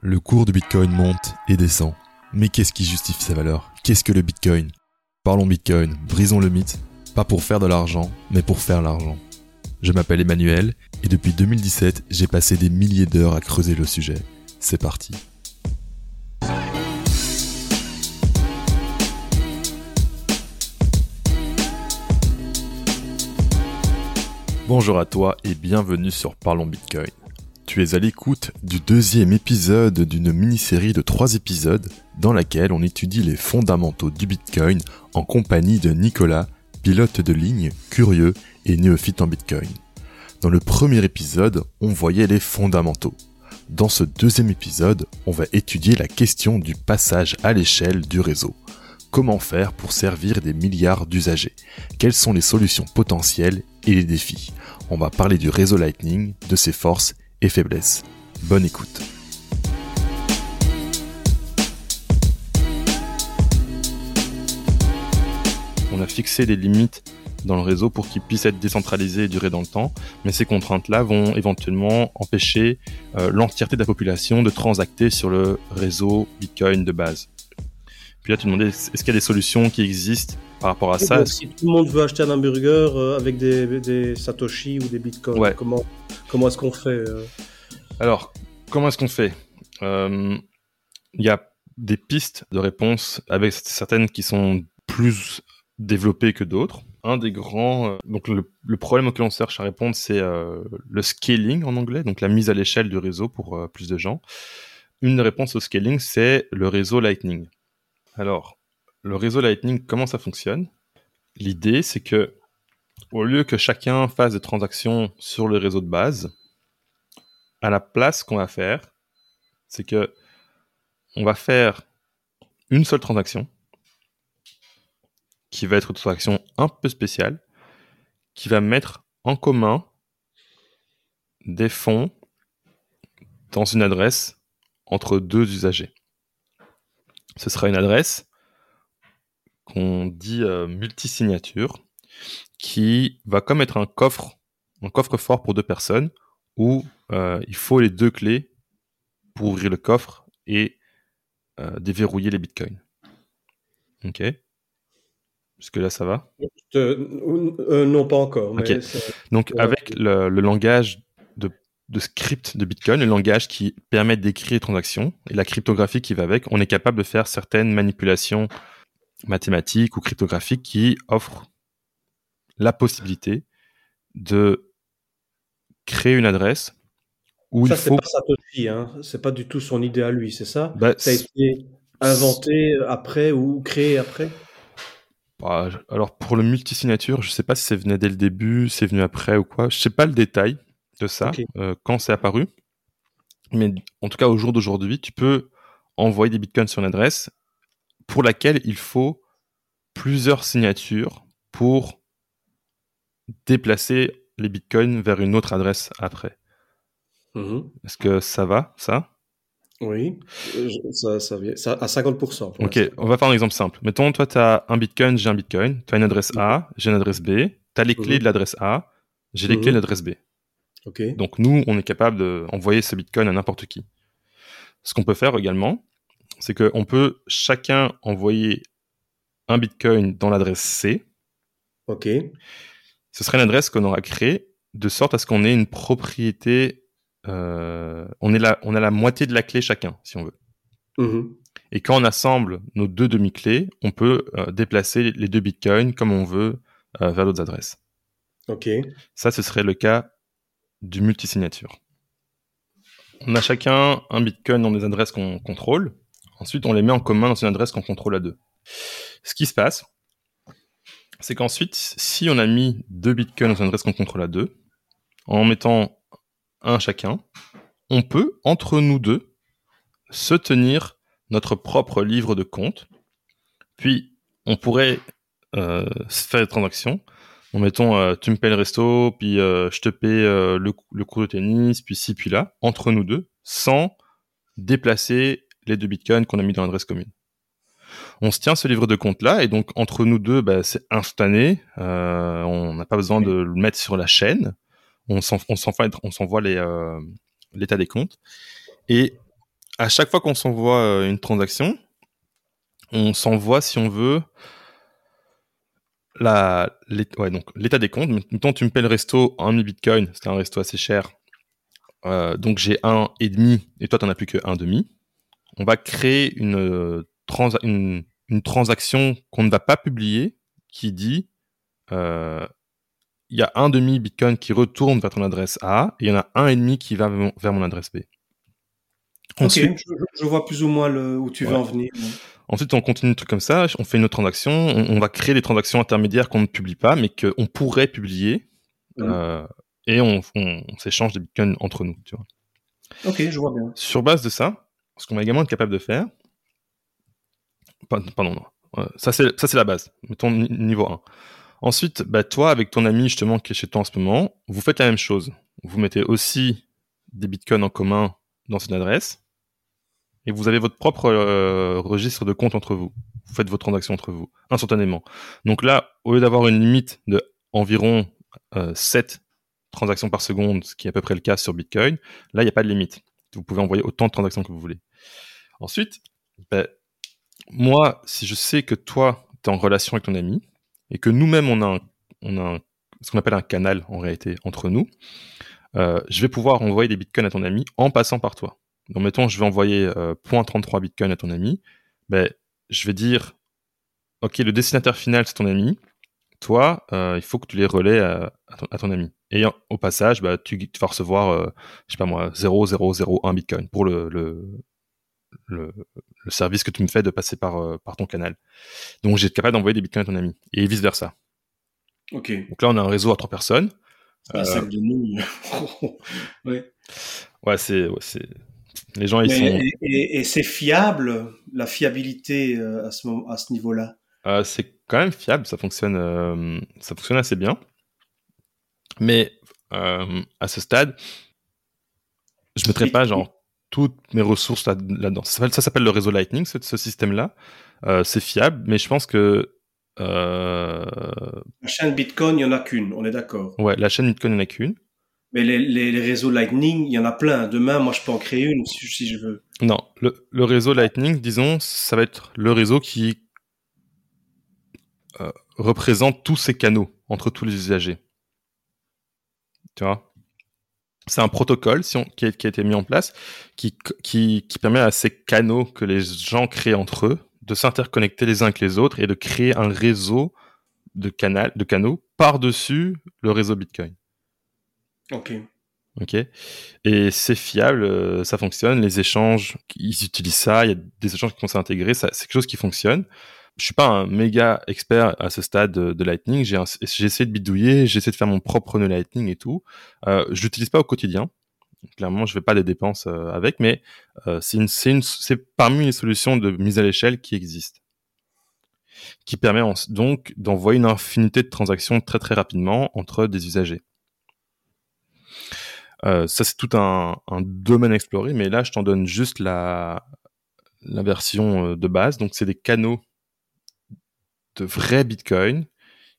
Le cours du Bitcoin monte et descend. Mais qu'est-ce qui justifie sa valeur? Qu'est-ce que le Bitcoin? Parlons Bitcoin, brisons le mythe, pas pour faire de l'argent, mais pour faire l'argent. Je m'appelle Emmanuel et depuis 2017, j'ai passé des milliers d'heures à creuser le sujet. C'est parti. Bonjour à toi et bienvenue sur Parlons Bitcoin. Tu es à l'écoute du deuxième épisode d'une mini-série de trois épisodes dans laquelle on étudie les fondamentaux du Bitcoin en compagnie de Nicolas, pilote de ligne, curieux et néophyte en Bitcoin. Dans le premier épisode, on voyait les fondamentaux. Dans ce deuxième épisode, on va étudier la question du passage à l'échelle du réseau. Comment faire pour servir des milliards d'usagers? Quelles sont les solutions potentielles et les défis? On va parler du réseau Lightning, de ses forces et faiblesses. Bonne écoute. On a fixé des limites dans le réseau pour qu'il puisse être décentralisé et durer dans le temps, mais ces contraintes-là vont éventuellement empêcher euh, l'entièreté de la population de transacter sur le réseau Bitcoin de base. Puis là, tu demandais, est-ce qu'il y a des solutions qui existent par rapport à ça? Si tout le monde veut acheter un hamburger euh, avec des, des, Satoshi ou des Bitcoins, comment, comment est-ce qu'on fait euh? Alors, comment est-ce qu'on fait? Il y a des pistes de réponse avec certaines qui sont plus développées que d'autres. Un des grands, euh, donc le, le, problème auquel on cherche à répondre, c'est euh, le scaling en anglais, donc la mise à l'échelle du réseau pour euh, plus de gens. Une des réponses au scaling, c'est le réseau Lightning. Alors, le réseau Lightning, comment ça fonctionne? L'idée, c'est que au lieu que chacun fasse des transactions sur le réseau de base, à la place qu'on va faire, c'est que on va faire une seule transaction qui va être une transaction un peu spéciale, qui va mettre en commun des fonds dans une adresse entre deux usagers. Ce sera une adresse qu'on dit euh, multisignature, qui va comme être un coffre, un coffre-fort pour deux personnes, où euh, il faut les deux clés pour ouvrir le coffre et euh, déverrouiller les bitcoins. Ok? Jusque là, ça va? Non, pas encore. Donc, avec le, langage de, de, script de Bitcoin, le langage qui permet d'écrire les transactions et la cryptographie qui va avec, on est capable de faire certaines manipulations mathématiques ou cryptographiques qui offrent la possibilité de créer une adresse où ça, il faut. C'est pas Satoshi, hein. C'est pas du tout son idée à lui, c'est ça? Bah, Ça a été inventé après ou créé après? Bah, alors pour le multisignature, je sais pas si c'est venu dès le début, c'est venu après ou quoi. Je sais pas le détail de ça, euh, quand c'est apparu. Mais en tout cas, au jour d'aujourd'hui, tu peux envoyer des bitcoins sur une adresse pour laquelle il faut plusieurs signatures pour déplacer les bitcoins vers une autre adresse après. Mmh Est-ce que ça va, ça? Oui, ça, ça, vient, ça à 50%. Ok, on va faire un exemple simple. Mettons, toi, tu as un bitcoin, j'ai un bitcoin. Tu as une adresse A, j'ai une adresse B. Tu as les clés mhm. de l'adresse A, j'ai les clés de mhm. l'adresse B. Donc, nous, on est capable d'envoyer ce bitcoin à n'importe qui. Ce qu'on peut faire également, c'est qu'on peut chacun envoyer un bitcoin dans l'adresse C. Ok. Ce serait une adresse qu'on aura créée de sorte à ce qu'on ait une propriété euh, on, est la, on a la moitié de la clé chacun, si on veut. Mm-hmm. Et quand on assemble nos deux demi-clés, on peut euh, déplacer les deux bitcoins comme on veut euh, vers d'autres adresses. Ok. Ça, ce serait le cas du multisignature. On a chacun un bitcoin dans des adresses qu'on contrôle. Ensuite, on les met en commun dans une adresse qu'on contrôle à deux. Ce qui se passe, c'est qu'ensuite, si on a mis deux bitcoins dans une adresse qu'on contrôle à deux, en mettant un chacun, on peut, entre nous deux, se tenir notre propre livre de compte. Puis, on pourrait euh, faire des transactions. En mettons, euh, tu me payes le resto, puis euh, je te paye le, le, cours de tennis, puis ci, puis là, entre nous deux, sans déplacer les deux bitcoins qu'on a mis dans l'adresse commune. On se tient ce livre de compte là, et donc entre nous deux, bah, c'est instantané. on n'a pas besoin de le mettre sur la chaîne on s'envoie euh, l'état des comptes et à chaque fois qu'on s'envoie euh, une transaction, on s'envoie, si on veut, la, l'état des comptes. Mettons, tu me paies le resto en bitcoin, c'était un resto assez cher. Euh, donc j'ai un et demi et toi tu n'en as plus que un demi. On va créer une, une, une transaction qu'on ne va pas publier qui dit euh, il y a un demi Bitcoin qui retourne vers ton adresse A et il y en a un et demi qui va vers mon, adresse B. Ensuite, je, vois plus ou moins le, où tu veux en venir. Ensuite, on continue le truc comme ça, on fait une autre transaction, on, va créer des transactions intermédiaires qu'on ne publie pas, mais qu'on pourrait publier, euh, et on, s'échange des bitcoins entre nous. Tu vois. Ok, je vois bien. Sur base de ça, ce qu'on va également être capable de faire, pardon, non, ça c'est la base, mettons niveau 1. Ensuite, bah, toi, avec ton ami justement qui est chez toi en ce moment, vous faites la même chose. Vous mettez aussi des bitcoins en commun dans une adresse et vous avez votre propre euh, registre de compte entre vous. Vous faites vos transactions entre vous instantanément. Donc là, au lieu d'avoir une limite de environ 7 euh, transactions par seconde, ce qui est à peu près le cas sur Bitcoin, là, il n'y a pas de limite. Vous pouvez envoyer autant de transactions que vous voulez. Ensuite, bah, moi, si je sais que toi, tu es en relation avec ton ami, et que nous-mêmes, on a, on a ce qu'on appelle un canal en réalité entre nous, euh, je vais pouvoir envoyer des bitcoins à ton ami en passant par toi. Donc, mettons, je vais envoyer euh, 0.33 bitcoin à ton ami, ben, je vais dire, OK, le destinataire final, c'est ton ami. Toi, euh, il faut que tu les relais à, ton, ami. Et au passage, bah, tu, vas recevoir, euh, je sais pas moi, 0,001 bitcoin pour le, le, le, service que tu me fais de passer par, euh, par ton canal. Donc j'ai capable d'envoyer des bitcoins à ton ami et vice versa. Ok. Donc là on a un réseau à trois personnes. Un sac euh, de nous. ouais. Ouais, c'est, les gens ils sont. Et, c'est fiable, la fiabilité euh, à ce moment, à ce niveau-là? c'est quand même fiable, ça fonctionne, ça fonctionne assez bien. Mais à ce stade, je mettrais pas genre toutes mes ressources là-dedans. ça, s'appelle le réseau Lightning, ce, système-là. Euh, c'est fiable, mais je pense que... Euh... La chaîne Bitcoin, il n'y en a qu'une, on est d'accord. Ouais, la chaîne Bitcoin, il n'y en a qu'une. Mais les, les, réseaux Lightning, il y en a plein. Demain, moi, je peux en créer une si, je veux. Non, le, réseau Lightning, disons, ça va être le réseau qui euh, représente tous ces canaux entre tous les usagers. Tu vois? C'est un protocole qui, a, été mis en place qui, permet à ces canaux que les gens créent entre eux de s'interconnecter les uns avec les autres et de créer un réseau de, de canaux par-dessus le réseau Bitcoin. Ok. Ok. Et c'est fiable, euh, ça fonctionne. Les échanges, ils utilisent ça. Il y a des échanges qui vont s'intégrer. C'est quelque chose qui fonctionne je suis pas un méga expert à ce stade de, Lightning. J'ai essayé de bidouiller, j'ai essayé de faire mon propre nœud Lightning et tout. Euh, je l'utilise pas au quotidien. Clairement, je fais pas des dépenses euh, avec, mais euh, c'est parmi les solutions de mise à l'échelle qui existent, qui permet donc d'envoyer une infinité de transactions très très rapidement entre des usagers. Euh, ça, c'est tout un, un, domaine exploré, mais là, je t'en donne juste la, la version euh, de base. Donc, c'est des canaux de vrais bitcoins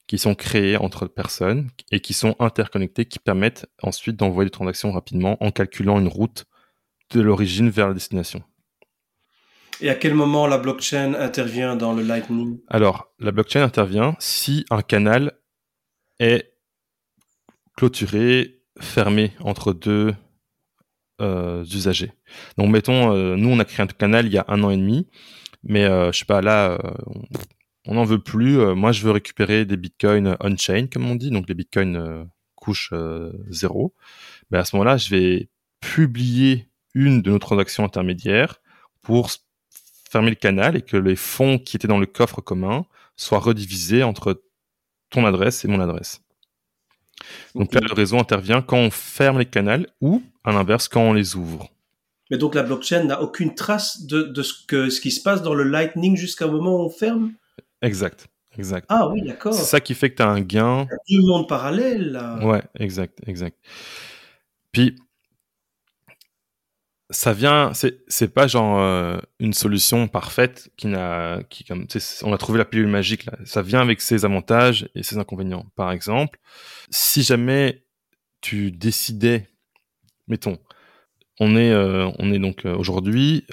qui sont créés entre personnes et qui sont interconnectés, qui permettent ensuite d'envoyer des transactions rapidement en calculant une route de l'origine vers la destination. Et à quel moment la blockchain intervient dans le Lightning? Alors, la blockchain intervient si un canal est clôturé, fermé entre deux euh, usagers. Donc, mettons, euh, nous, on a créé un canal il y a un an et demi, mais euh, je sais pas, là, on n'en veut plus. Euh, moi, je veux récupérer des bitcoins on-chain, comme on dit, donc les bitcoins euh, couche euh, zéro. Ben, à ce moment-là, je vais publier une de nos transactions intermédiaires pour fermer le canal et que les fonds qui étaient dans le coffre commun soient redivisés entre ton adresse et mon adresse. Donc là, le réseau intervient quand on ferme les canaux ou, à l'inverse, quand on les ouvre. Mais donc la blockchain n'a aucune trace de, ce, que, ce qui se passe dans le Lightning jusqu'à un moment où on ferme? Exact. Exact. Ah oui, d'accord. C'est ça qui fait que tu as un gain. Il y a deux mondes parallèles, là. Ouais, exact, exact. Puis, ça vient, c'est, pas genre euh, une solution parfaite qui n'a, qui comme, on a trouvé la pilule magique là. Ça vient avec ses avantages et ses inconvénients. Par exemple, si jamais tu décidais, mettons, on est, on est donc aujourd'hui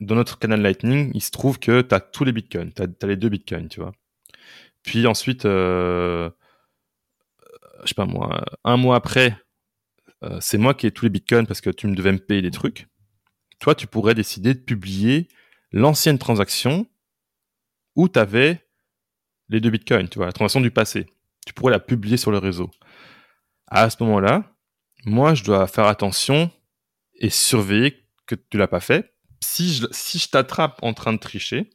dans notre canal Lightning, il se trouve que tu as tous les bitcoins, tu as, les deux bitcoins, tu vois. Puis ensuite, je sais pas moi, un mois après, c'est moi qui ai tous les bitcoins parce que tu me devais me payer des trucs. Toi, tu pourrais décider de publier l'ancienne transaction où tu avais les deux bitcoins, tu vois, la transaction du passé. Tu pourrais la publier sur le réseau. À ce moment-là, moi, je dois faire attention et surveiller que tu l'as pas fait. Si je, si je t'attrape en train de tricher,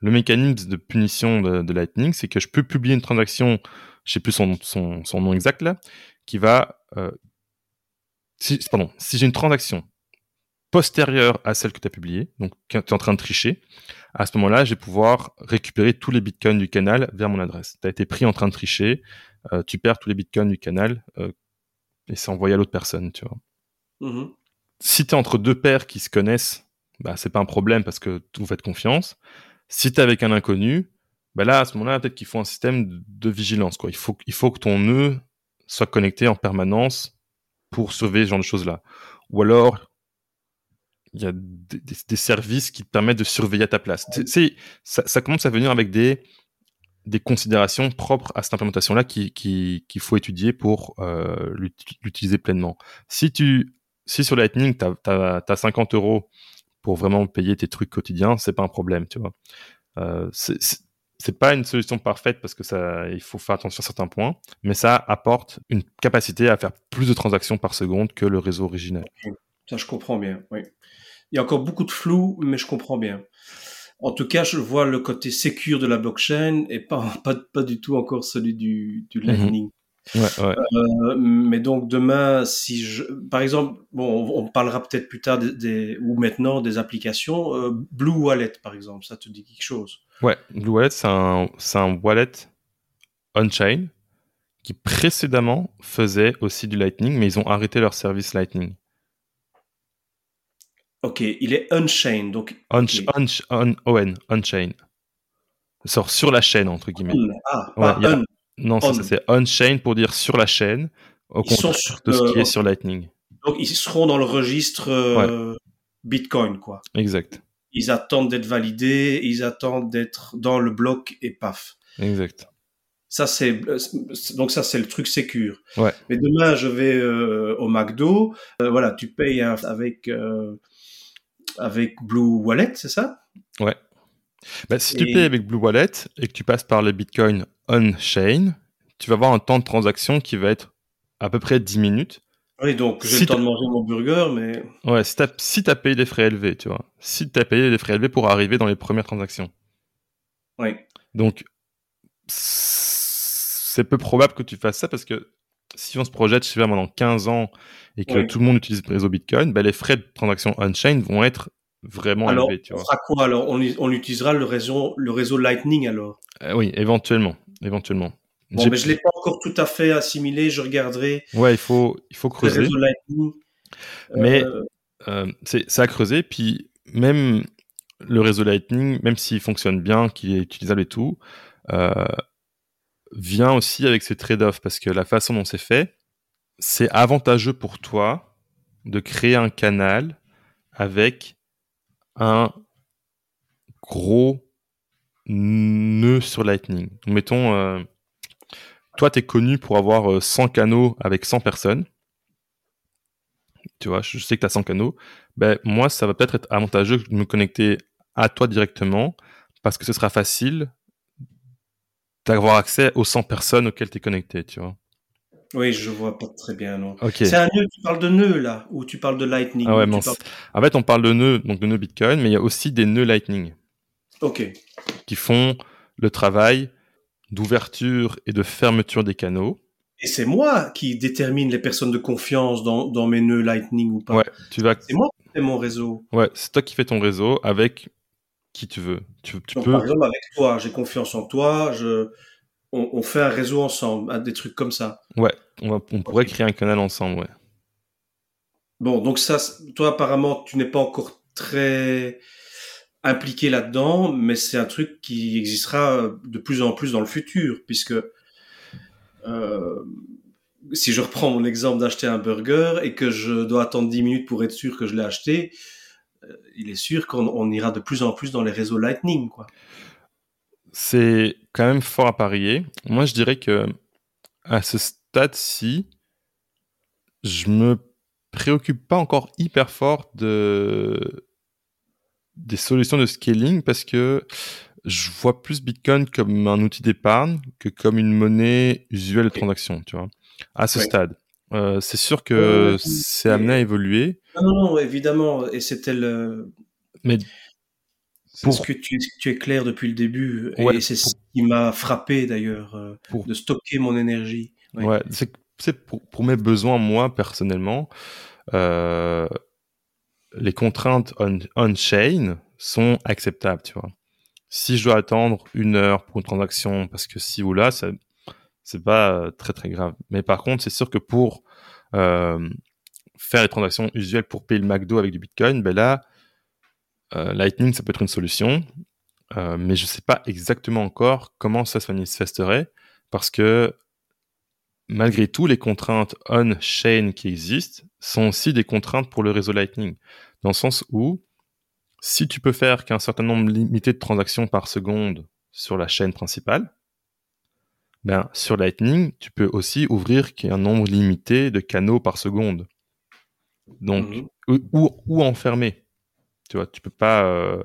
le mécanisme de punition de, Lightning, c'est que je peux publier une transaction, je sais plus son, son, son nom exact là, qui va... Euh, si, pardon, si j'ai une transaction postérieure à celle que tu as publiée, donc tu es en train de tricher, à ce moment-là, je vais pouvoir récupérer tous les bitcoins du canal vers mon adresse. Tu as été pris en train de tricher, euh, tu perds tous les bitcoins du canal euh, et c'est envoyé à l'autre personne, tu vois. Mm-hmm. Si tu es entre deux pairs qui se connaissent, bah, c'est pas un problème parce que vous faites confiance. Si tu es avec un inconnu, bah là, à ce moment-là, peut-être qu'il faut un système de, vigilance. Quoi. Il, faut, il faut que ton nœud soit connecté en permanence pour sauver ce genre de choses-là. Ou alors, il y a des, services qui te permettent de surveiller à ta place. Ça, commence à venir avec des, considérations propres à cette implémentation-là qu'il qui, faut étudier pour euh, l'utiliser pleinement. Si tu, si sur Lightning, tu as, as, 50 euros pour vraiment payer tes trucs quotidiens, c'est pas un problème, tu vois. Euh, c'est pas une solution parfaite parce que ça, il faut faire attention à certains points, mais ça apporte une capacité à faire plus de transactions par seconde que le réseau original. Ça, je comprends bien. Oui. Il y a encore beaucoup de flou, mais je comprends bien. En tout cas, je vois le côté sécure de la blockchain et pas, pas, pas du tout encore celui du, du mhm. Lightning. Ouais, ouais. Euh, mais donc demain, si je, par exemple, bon, on, parlera peut-être plus tard des, ou maintenant des applications. Euh, Blue Wallet, par exemple, ça te dit quelque chose? Ouais, Blue Wallet, c'est un, un wallet on-chain qui précédemment faisait aussi du Lightning, mais ils ont arrêté leur service Lightning. Ok, il est Unchained, donc. On, on, on, on, Unchained. Sort sur la chaîne, entre guillemets. Ah, pas un. Non, ça, c'est Unchained pour dire sur la chaîne, au contraire de ce qui est sur Lightning. Donc, ils seront dans le registre euh, Bitcoin, quoi. Exact. Ils attendent d'être validés, ils attendent d'être dans le bloc et paf. Exact. Ça c'est donc ça c'est le truc sécure. Ouais. Mais demain je vais euh, au McDo, euh, voilà, tu payes avec avec Blue Wallet, c'est ça? Ouais. Bah, si tu payes avec Blue Wallet et que tu passes par le Bitcoin on-chain, tu vas avoir un temps de transaction qui va être à peu près 10 minutes. Oui, donc j'ai le temps de manger mon burger, mais... Ouais, si tu as, payé des frais élevés, tu vois. Si tu as payé des frais élevés pour arriver dans les premières transactions. Oui. Donc, c'est peu probable que tu fasses ça parce que si on se projette, je sais pas, pendant 15 ans et que tout le monde utilise le réseau Bitcoin, ben, les frais de transaction on-chain vont être vraiment élevés. Tu on fera quoi alors? On, on, utilisera le réseau, le réseau Lightning alors? Euh, Oui, éventuellement. éventuellement. Bon, mais je l'ai pas encore tout à fait assimilé, je regarderai. Ouais, il faut, il faut creuser. Le réseau Lightning. Mais euh, euh, c'est à creuser, puis même le réseau Lightning, même s'il fonctionne bien, qu'il est utilisable et tout, vient aussi avec ses trade-offs parce que la façon dont c'est fait, c'est avantageux pour toi de créer un canal avec un gros nœud sur Lightning. mettons, euh, toi, tu es connu pour avoir 100 euh, canaux avec 100 personnes. Tu vois, je sais que tu as 100 canaux. Ben, moi, ça va peut-être être avantageux de me connecter à toi directement parce que ce sera facile d'avoir accès aux 100 personnes auxquelles tu es connecté, tu vois. Oui, je vois pas très bien, non. C'est un nœud, tu parles de nœud, là, ou tu parles de Lightning ah ouais, En fait, on parle de nœuds, donc de nœuds Bitcoin, mais il y a aussi des nœuds Lightning. Ok. Qui font le travail d'ouverture et de fermeture des canaux. Et c'est moi qui détermine les personnes de confiance dans, dans mes nœuds Lightning ou pas. Ouais, tu vas. C'est moi qui fais mon réseau. Ouais, c'est toi qui fais ton réseau avec qui tu veux. Tu, tu peux... Par exemple, avec toi, j'ai confiance en toi, je, on, fait un réseau ensemble, des trucs comme ça. Ouais, on, pourrait créer un canal ensemble, ouais. Bon, donc ça, toi apparemment, tu n'es pas encore très impliqué là-dedans, mais c'est un truc qui existera de plus en plus dans le futur, puisque euh, si je reprends mon exemple d'acheter un burger et que je dois attendre 10 minutes pour être sûr que je l'ai acheté, euh, il est sûr qu'on ira de plus en plus dans les réseaux Lightning, quoi. C'est quand même fort à parier. Moi, je dirais que à ce stade-ci, je me préoccupe pas encore hyper fort de des solutions de scaling parce que je vois plus Bitcoin comme un outil d'épargne que comme une monnaie usuelle de transaction, tu vois, à ce stade. Euh, c'est sûr que c'est amené à évoluer. Non, non, évidemment, et c'était le. Mais pour... ce que tu, tu, es clair depuis le début, et c'est ce qui m'a frappé d'ailleurs, euh, de stocker mon énergie. Ouais, c'est pour, pour, mes besoins, moi, personnellement, euh, les contraintes on-chain sont acceptables, tu vois. Si je dois attendre une heure pour une transaction, parce que si ou là, c'est pas euh, très très grave. Mais par contre, c'est sûr que pour euh, faire les transactions usuelles pour payer le McDo avec du Bitcoin, ben là, euh, Lightning, ça peut être une solution. Euh, mais je sais pas exactement encore comment ça se manifesterait, parce que malgré tout, les contraintes on-chain qui existent sont aussi des contraintes pour le réseau Lightning. Dans le sens où, si tu peux faire qu'un certain nombre limité de transactions par seconde sur la chaîne principale, ben, sur Lightning, tu peux aussi ouvrir un nombre limité de canaux par seconde. Donc, mhm. ou, ou, enfermer. Tu vois, tu peux pas. Euh,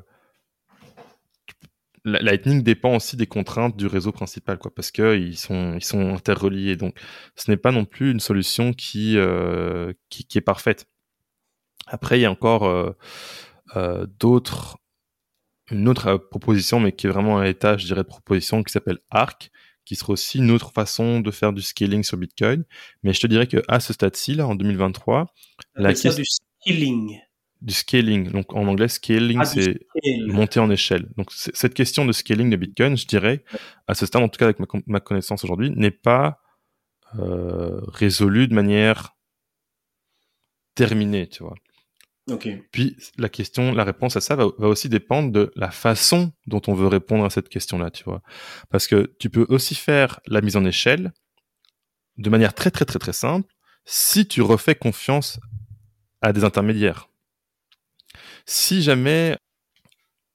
Lightning dépend aussi des contraintes du réseau principal, quoi, parce que ils sont ils sont interreliés. Donc, ce n'est pas non plus une solution qui euh, qui, qui, est parfaite. Après, il y a encore euh, euh, d'autres une autre proposition, mais qui est vraiment à l'état, je dirais, de proposition, qui s'appelle Arc, qui sera aussi une autre façon de faire du scaling sur Bitcoin. Mais je te dirais que à ce stade-ci, là, en 2023, la question du scaling du scaling. Donc en anglais, scaling, ah, c'est monter en échelle. Donc cette question de scaling de Bitcoin, je dirais, à ce stade, en tout cas avec ma, connaissance aujourd'hui, n'est pas euh, résolue de manière terminée, tu vois. Okay. Puis la question, la réponse à ça va, va, aussi dépendre de la façon dont on veut répondre à cette question-là, tu vois. Parce que tu peux aussi faire la mise en échelle de manière très très très très simple si tu refais confiance à des intermédiaires. Si jamais,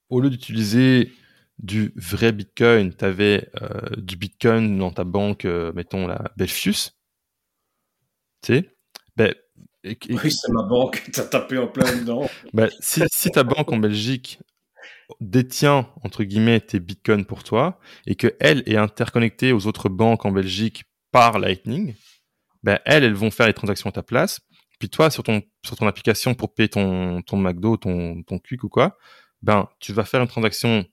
au lieu d'utiliser du vrai Bitcoin, tu avais euh, du Bitcoin dans ta banque, euh, mettons la Belfius, tu sais, ben, oui, c'est ma banque, t'as tapé en plein dedans. ben, si, si ta banque en Belgique détient entre guillemets tes bitcoins pour toi et que elle est interconnectée aux autres banques en Belgique par Lightning, ben elles, elles vont faire les transactions à ta place puis toi, sur ton, sur ton application pour payer ton, ton McDo, ton, ton Quick ou quoi, ben, tu vas faire une transaction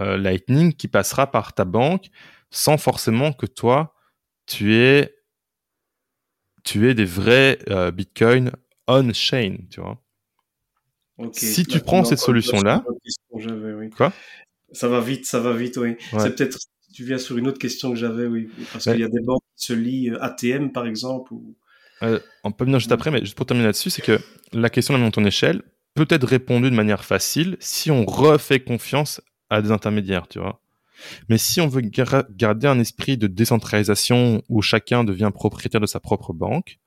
euh, Lightning qui passera par ta banque sans forcément que toi, tu aies, tu aies des vrais euh, Bitcoin on-chain, tu vois. Si tu prends cette solution-là, quoi? Ça va vite, ça va vite, oui. C'est peut-être tu viens sur une autre question que j'avais, oui, parce qu'il y a des banques qui se lient euh, ATM par exemple ou euh, on peut venir juste après, mais juste pour terminer là-dessus, c'est que la question de la montée en échelle peut être répondue de manière facile si on refait confiance à des intermédiaires, tu vois. Mais si on veut garder un esprit de décentralisation où chacun devient propriétaire de sa propre banque,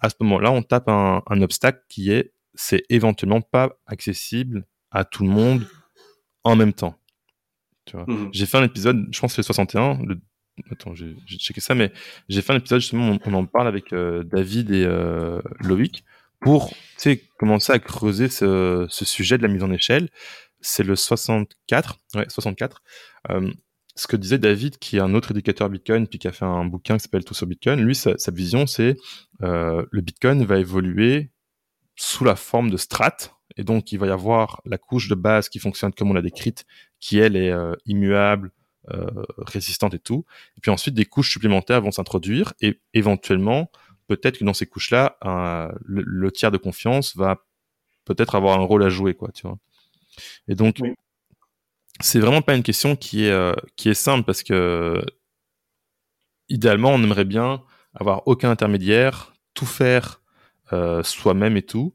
à ce moment-là, on tape un, obstacle qui est c'est éventuellement pas accessible à tout le monde en même temps. Mmh. J'ai fait un épisode, je pense que c'est le 61, le Attends, j'ai checké ça, mais j'ai fait un épisode justement, on, en parle avec euh, David et euh, Loïc pour commencer à creuser ce, sujet de la mise en échelle. C'est le 64, ouais, 64. Euh, ce que disait David, qui est un autre éducateur Bitcoin, puis qui a fait un bouquin qui s'appelle Tout sur Bitcoin, lui, sa, vision, c'est le Bitcoin va évoluer sous la forme de strates, et donc il va y avoir la couche de base qui fonctionne comme on l'a décrite, qui elle est immuable, résistantes et tout. Et puis ensuite, des couches supplémentaires vont s'introduire et éventuellement, peut-être que dans ces couches-là, le, tiers de confiance va peut-être avoir un rôle à jouer, quoi, tu vois. Et donc, c'est vraiment pas une question qui est euh, qui est simple parce que idéalement, on aimerait bien avoir aucun intermédiaire, tout faire euh, soi-même et tout,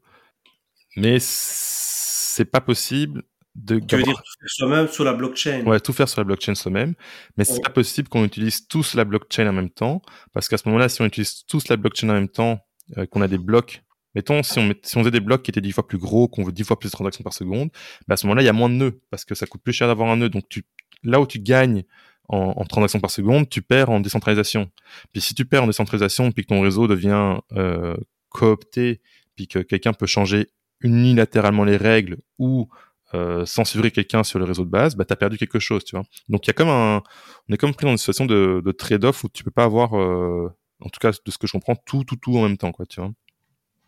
mais c'est pas possible de tu veux dire tout faire soi-même sur la blockchain? Ouais, tout faire sur la blockchain soi-même, mais c'est pas possible qu'on utilise tous la blockchain en même temps, parce qu'à ce moment-là, si on utilise tous la blockchain en même temps, euh, qu'on a des blocs, mettons si on met, si on faisait des blocs qui étaient dix fois plus gros, qu'on veut dix fois plus de transactions par seconde, bah à ce moment-là, il y a moins de nœuds, parce que ça coûte plus cher d'avoir un nœud. Donc tu, là où tu gagnes en, en transactions par seconde, tu perds en décentralisation. Puis si tu perds en décentralisation, puis que ton réseau devient euh, coopté, puis que quelqu'un peut changer unilatéralement les règles ou euh, censurer quelqu'un sur le réseau de base, bah t'as perdu quelque chose, tu vois. Donc il y a comme un, on est comme pris dans une situation de, de trade-off où tu peux pas avoir, euh, en tout cas de ce que je comprends, tout, tout, tout en même temps, quoi, tu vois.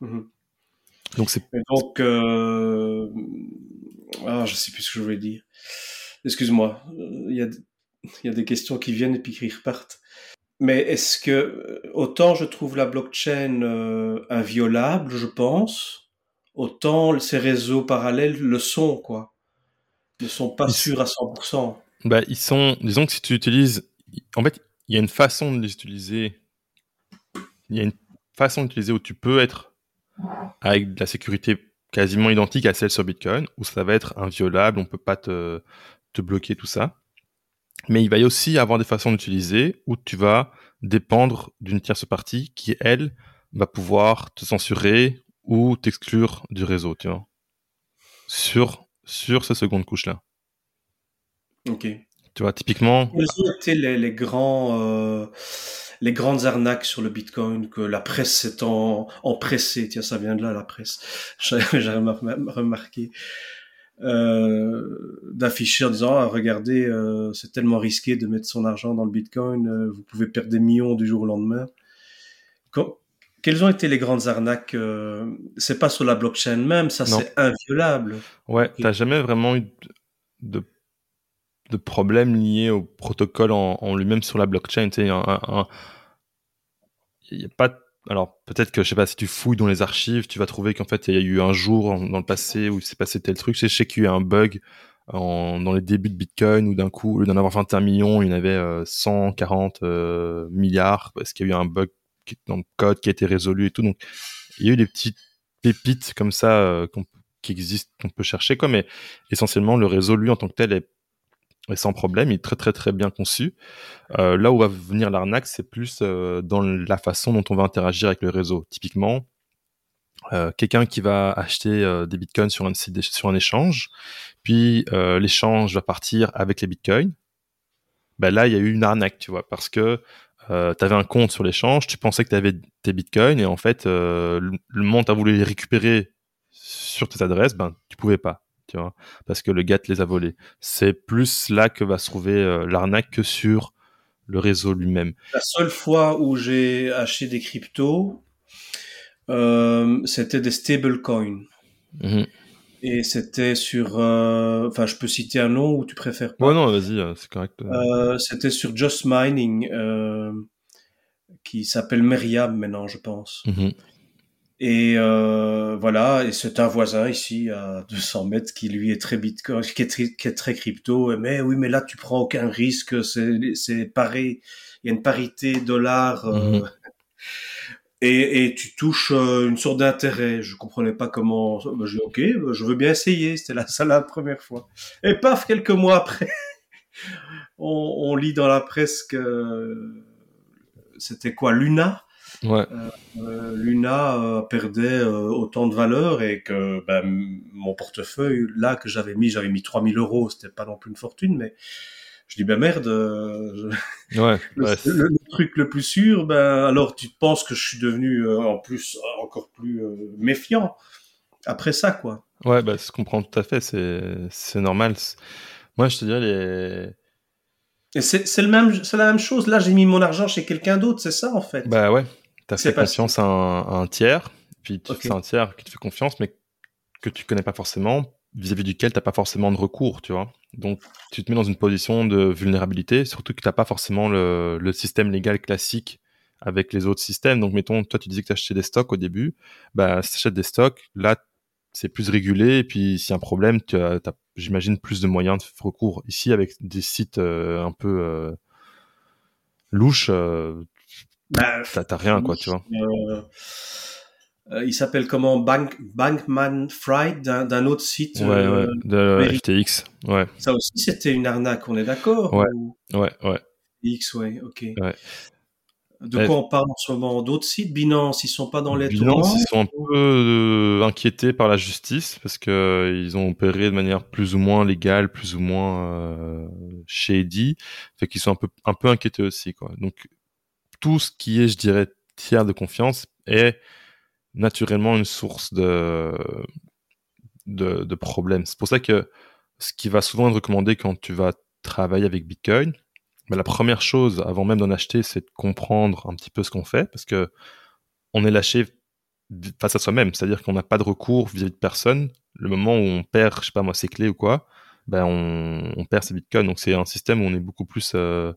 Mhm. Donc c'est. Donc, euh... ah, je sais plus ce que je voulais dire. Excuse-moi, il y a, y a des questions qui viennent et puis qui repartent. Mais est-ce que autant je trouve la blockchain euh, inviolable, je pense, autant ces réseaux parallèles le sont, quoi. Ils ne sont pas sûrs à 100%. Bah, ils sont, disons que si tu utilises, en fait, il y a une façon de les utiliser. Il y a une façon d'utiliser où tu peux être avec de la sécurité quasiment identique à celle sur Bitcoin, où ça va être inviolable, on peut pas te, te bloquer tout ça. Mais il va y aussi avoir des façons d'utiliser où tu vas dépendre d'une tierce partie qui, elle, va pouvoir te censurer ou t'exclure du réseau, tu vois. Sur, sur cette seconde couche-là. Ok. Tu vois, typiquement. Les, les grands, euh, les grandes arnaques sur le Bitcoin que la presse s'est en, empressée, tiens, ça vient de là, la presse, j'ai remarqué, euh, d'afficher en disant, ah, regardez, euh, c'est tellement risqué de mettre son argent dans le Bitcoin, vous pouvez perdre des millions du jour au lendemain. Quand, quelles ont été les grandes arnaques euh, C'est pas sur la blockchain même, ça c'est inviolable. Ouais, tu t'as jamais vraiment eu de, de problème lié au protocole en, lui-même sur la blockchain. Tu sais, un, il y a pas. Alors peut-être que je sais pas si tu fouilles dans les archives, tu vas trouver qu'en fait il y a eu un jour dans le passé où il s'est passé tel truc. Je sais qu'il y a eu un bug en, dans les débuts de Bitcoin où d'un coup, au lieu d'en avoir 21 millions, il y en avait 140 euh, euh, milliards parce qu'il y a eu un bug dans le code qui a été résolu et tout. Donc, il y a eu des petites pépites comme ça euh, qui existent, qu'on peut chercher, quoi. Mais essentiellement, le réseau, lui, en tant que tel, est, sans problème. Il est très, très, très bien conçu. Euh, là où va venir l'arnaque, c'est plus euh, dans la façon dont on va interagir avec le réseau. Typiquement, quelqu'un qui va acheter des bitcoins sur un sur un échange, puis l'échange va partir avec les bitcoins. Ben là, il y a eu une arnaque, tu vois, parce que euh, tu avais un compte sur l'échange, tu pensais que tu avais tes bitcoins et en fait, euh, le monde a voulu les récupérer sur tes adresses, ben tu pouvais pas, tu vois, parce que le gars te les a volés. C'est plus là que va se trouver euh, l'arnaque que sur le réseau lui-même. La seule fois où j'ai acheté des cryptos, c'était des stablecoins. Mmh et c'était sur, euh, enfin, je peux citer un nom ou tu préfères pas? Ouais, non, vas-y, euh, c'est correct. Euh, c'était sur Just Mining, qui s'appelle Meriam maintenant, je pense. Mhm. Et voilà, et c'est un voisin ici à 200 mètres qui lui est très bitcoin, qui est très, qui est très crypto. Mais oui, mais là tu prends aucun risque, c'est pareil, il y a une parité dollar. Mhm et, et tu touches euh, une sorte d'intérêt. Je comprenais pas comment. Bah, je dis ok, bah, je veux bien essayer. C'était la, ça la première fois. Et paf, quelques mois après, on, on, lit dans la presse que c'était quoi Luna? Ouais. Euh, Luna euh, perdait euh, autant de valeur et que ben, mon portefeuille là que j'avais mis, j'avais mis 3000 euros. C'était pas non plus une fortune, mais je dis ben merde euh, ouais, le, truc le plus sûr ben alors tu penses que je suis devenu euh, en plus encore plus euh, méfiant après ça quoi. Ouais bah je comprends tout à fait c'est normal. Moi je te dirais les c'est le même c'est la même chose. Là j'ai mis mon argent chez quelqu'un d'autre c'est ça en fait. Bah ouais. T'as fait confiance à un, tiers puis c'est un tiers qui te fait confiance mais que tu connais pas forcément vis-à-vis duquel t'as pas forcément de recours tu vois donc, tu te mets dans une position de vulnérabilité, surtout que tu n'as pas forcément le, le, système légal classique avec les autres systèmes. Donc, mettons, toi, tu disais que tu achetais des stocks au début. Bah, si tu achètes des stocks, là, c'est plus régulé. Et puis, s'il y a un problème, tu as, j'imagine, plus de moyens de recours. Ici, avec des sites euh, un peu euh, louches, euh, bah, t'as rien, quoi, tu vois. Euh, euh, il s'appelle comment? Bank, Bankman Fried d'un autre site. Ouais, ouais, de FTX. Ouais. Ça aussi, c'était une arnaque, on est d'accord? Ouais, ouais, ouais. FTX, ouais, ok. De quoi on parle en ce moment? D'autres sites? Binance, ils sont pas dans les Binance, ils sont un peu euh, inquiétés par la justice parce que euh, ils ont opéré de manière plus ou moins légale, plus ou moins euh, shady, fait qu'ils sont un peu un peu inquiétés aussi quoi. Donc tout ce qui est, je dirais, tiers de confiance est naturellement une source de de, problèmes. C'est pour ça que ce qui va souvent être recommandé quand tu vas travailler avec Bitcoin, mais la première chose, avant même d'en acheter, c'est de comprendre un petit peu ce qu'on fait, parce que on est lâché face à soi-même, c'est-à-dire qu'on n'a pas de recours vis-à-vis de personne. Le moment où on perd, je sais pas moi, ses clés ou quoi, ben on, perd ses bitcoins. Donc c'est un système où on est beaucoup plus euh,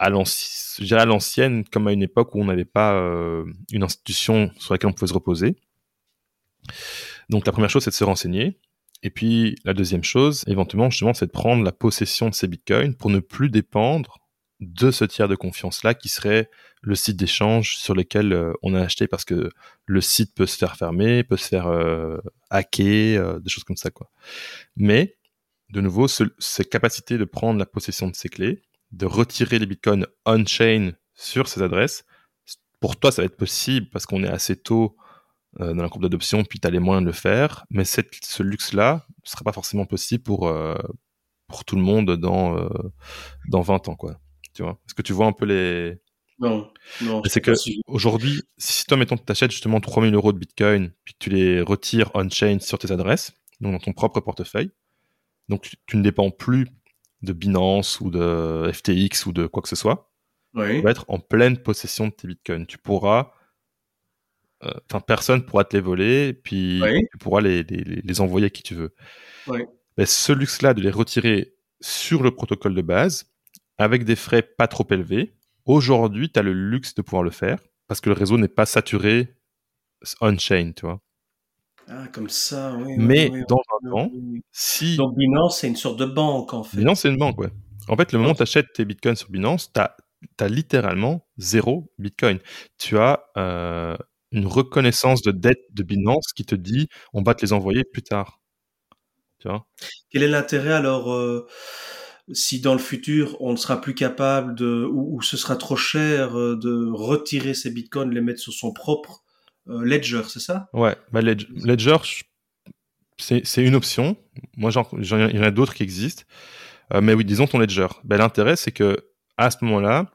à l'ancienne, comme à une époque où on n'avait pas euh, une institution sur laquelle on pouvait se reposer. Donc la première chose, c'est de se renseigner. Et puis la deuxième chose, éventuellement, justement, c'est de prendre la possession de ces bitcoins pour ne plus dépendre de ce tiers de confiance-là qui serait le site d'échange sur lequel euh, on a acheté parce que le site peut se faire fermer, peut se faire euh, hacker, des choses comme ça, quoi. Mais, de nouveau, cette capacité de prendre la possession de ces clés, de retirer les bitcoins on-chain sur ces adresses, pour toi, ça va être possible parce qu'on est assez tôt euh, dans la courbe d'adoption, puis tu as les moyens de le faire. Mais cette, ce luxe-là ne sera pas forcément possible pour, euh, pour tout le monde dans, euh, dans 20 ans. quoi. Tu vois? Est-ce que tu vois un peu les... Non, non. C'est que aujourd'hui, si toi, mettons, tu achètes justement 3000 euros de Bitcoin, puis que tu les retires on-chain sur tes adresses, donc dans ton propre portefeuille, donc tu, ne dépends plus de Binance ou de FTX ou de quoi que ce soit, oui. tu vas être en pleine possession de tes Bitcoins. Tu pourras euh, enfin personne pourra te les voler, puis tu pourras les, les, les, envoyer à qui tu veux. Oui. Ben, ce luxe-là de les retirer sur le protocole de base, avec des frais pas trop élevés, aujourd'hui, tu as le luxe de pouvoir le faire, parce que le réseau n'est pas saturé on-chain, tu vois. Ah, comme ça, oui. Mais dans un temps, si... Donc Binance, c'est une sorte de banque, en fait. Binance, c'est une banque, ouais. En fait, le moment où tu achètes tes bitcoins sur Binance, tu as, as, littéralement zéro bitcoin. Tu as euh, une reconnaissance de dette de Binance qui te dit on va te les envoyer plus tard. Tu vois? Quel est l'intérêt alors euh, si dans le futur on ne sera plus capable de ou, ce sera trop cher euh, de retirer ces bitcoins, les mettre sur son propre ledger, c'est ça? Ouais, bah ledger, c'est une option. Moi, il y en a d'autres qui existent. mais oui, disons ton ledger. Bah, l'intérêt, c'est que à ce moment-là,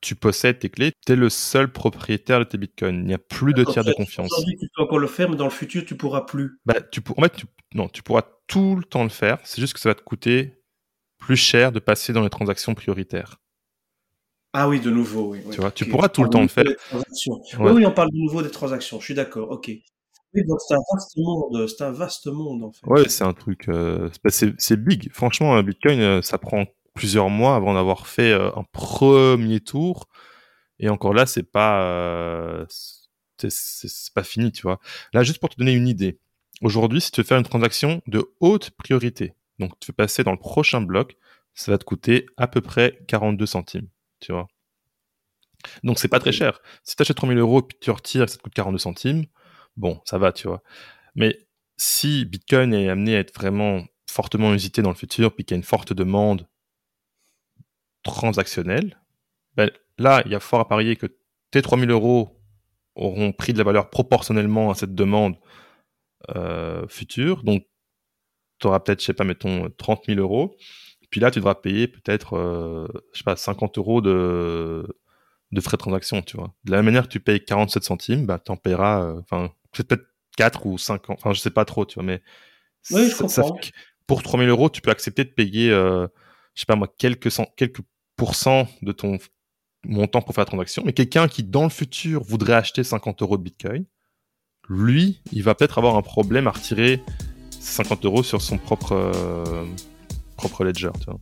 tu possèdes tes clés, tu es le seul propriétaire de tes bitcoins. Il n'y a plus de tiers de confiance. Aujourd'hui, tu peux encore le faire, mais dans le futur, tu pourras plus. Bah, tu en fait, non, tu pourras tout le temps le faire. C'est juste que ça va te coûter plus cher de passer dans les transactions prioritaires. Ah oui, de nouveau, oui. Tu vois, tu pourras tout le temps le faire. Oui, oui, on parle de nouveau des transactions. Je suis d'accord. Ok. Oui, donc c'est un vaste monde. C'est un vaste monde en fait. Ouais, c'est un truc. Euh, c'est big. Franchement, Bitcoin, euh, ça prend plusieurs mois avant d'avoir fait euh, un premier tour. Et encore là, c'est pas, euh, c'est pas fini, tu vois. Là, juste pour te donner une idée. Aujourd'hui, si tu veux faire une transaction de haute priorité, donc tu veux passer dans le prochain bloc, ça va te coûter à peu près 42 centimes, tu vois. Donc c'est pas très cher. Si tu achètes 3000 euros et puis tu retires et ça te coûte 42 centimes, bon, ça va, tu vois. Mais si Bitcoin est amené à être vraiment fortement usité dans le futur, puis qu'il y a une forte demande transactionnel, ben, là, il y a fort à parier que tes 3000 euros auront pris de la valeur proportionnellement à cette demande euh, future. Donc, tu auras peut-être, je sais pas, mettons 30 000 euros. Puis là, tu devras payer peut-être, euh, je sais pas, 50 euros de, de frais de transaction, tu vois. De la même manière que tu payes 47 centimes, bah, tu en payeras, euh, enfin, peut-être 4 ou 5 enfin, je sais pas trop, tu vois, mais. Oui, je comprends. pour 3000 euros, tu peux accepter de payer, je sais pas moi, quelques, quelques de ton montant pour faire la transaction. Mais quelqu'un qui, dans le futur, voudrait acheter 50 euros de Bitcoin, lui, il va peut-être avoir un problème à retirer 50 euros sur son propre, euh, propre ledger. Tu vois.